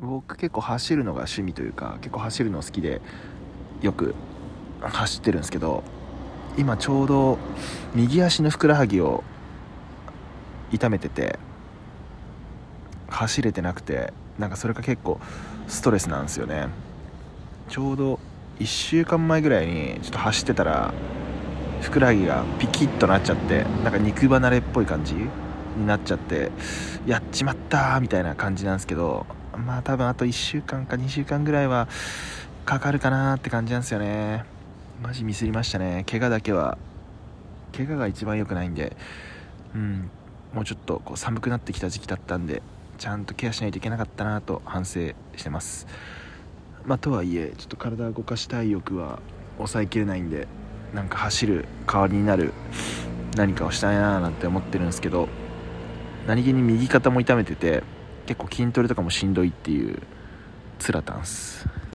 僕結構走るのが趣味というか結構走るの好きでよく走ってるんですけど今ちょうど右足のふくらはぎを痛めてて走れてなくてなんかそれが結構ストレスなんですよね。ちょうど1週間前ぐらいにちょっと走ってたらふくらはぎがピキッとなっちゃってなんか肉離れっぽい感じになっちゃってやっちまったみたいな感じなんですけどまあ多分あと1週間か2週間ぐらいはかかるかなって感じなんですよね。マジミスりましたね。怪我だけは。怪我が一番良くないんで。うん。もうちょっとこう寒くなってきた時期だったんでちゃんとケアしないといけなかったなと反省してます。まあとはいえちょっと体を動かしたい欲は抑えきれないんでなんか走る代わりになる何かをしたいななんて思ってるんですけど何気に右肩も痛めてて結構筋トレとかもしんどいっていうつらたんす。